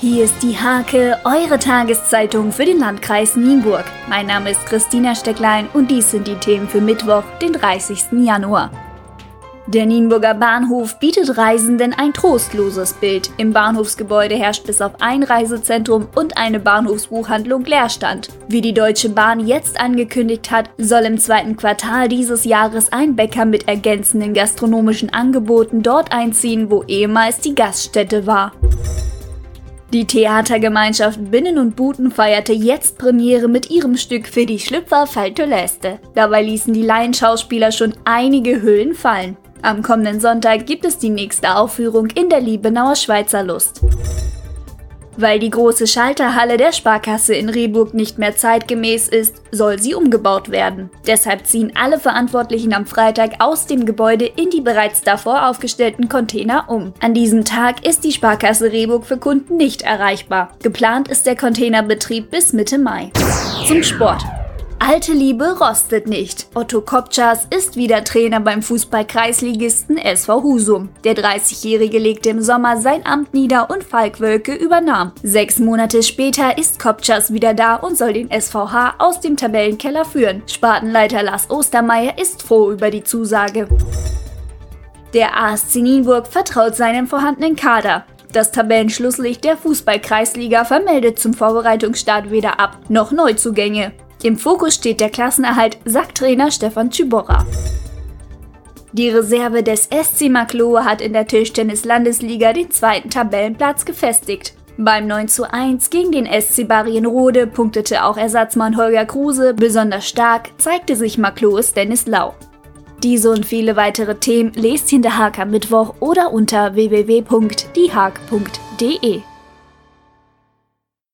Hier ist die Hake, eure Tageszeitung für den Landkreis Nienburg. Mein Name ist Christina Stecklein und dies sind die Themen für Mittwoch, den 30. Januar. Der Nienburger Bahnhof bietet Reisenden ein trostloses Bild. Im Bahnhofsgebäude herrscht bis auf ein Reisezentrum und eine Bahnhofsbuchhandlung Leerstand. Wie die Deutsche Bahn jetzt angekündigt hat, soll im zweiten Quartal dieses Jahres ein Bäcker mit ergänzenden gastronomischen Angeboten dort einziehen, wo ehemals die Gaststätte war. Die Theatergemeinschaft Binnen und Buten feierte jetzt Premiere mit ihrem Stück für die Schlüpfer Falte Leste. Dabei ließen die Laienschauspieler schon einige Hüllen fallen. Am kommenden Sonntag gibt es die nächste Aufführung in der Liebenauer Schweizer Lust. Weil die große Schalterhalle der Sparkasse in Rehburg nicht mehr zeitgemäß ist, soll sie umgebaut werden. Deshalb ziehen alle Verantwortlichen am Freitag aus dem Gebäude in die bereits davor aufgestellten Container um. An diesem Tag ist die Sparkasse Rehburg für Kunden nicht erreichbar. Geplant ist der Containerbetrieb bis Mitte Mai. Zum Sport. Alte Liebe rostet nicht. Otto Kopczas ist wieder Trainer beim Fußball-Kreisligisten SV Husum. Der 30-Jährige legte im Sommer sein Amt nieder und Falk Wölke übernahm. Sechs Monate später ist Kopczas wieder da und soll den SVH aus dem Tabellenkeller führen. Spartenleiter Lars Ostermeier ist froh über die Zusage. Der ASC Nienburg vertraut seinem vorhandenen Kader. Das Tabellenschlusslicht der Fußball-Kreisliga vermeldet zum Vorbereitungsstart weder Ab- noch Neuzugänge. Im Fokus steht der Klassenerhalt, sagt Trainer Stefan Tschüborra. Die Reserve des SC Maklohe hat in der Tischtennis-Landesliga den zweiten Tabellenplatz gefestigt. Beim 9 zu 1 gegen den SC Barienrode punktete auch Ersatzmann Holger Kruse. Besonders stark zeigte sich Maklohes Dennis Lau. Diese und viele weitere Themen lest in der Haag am Mittwoch oder unter www.diehag.de.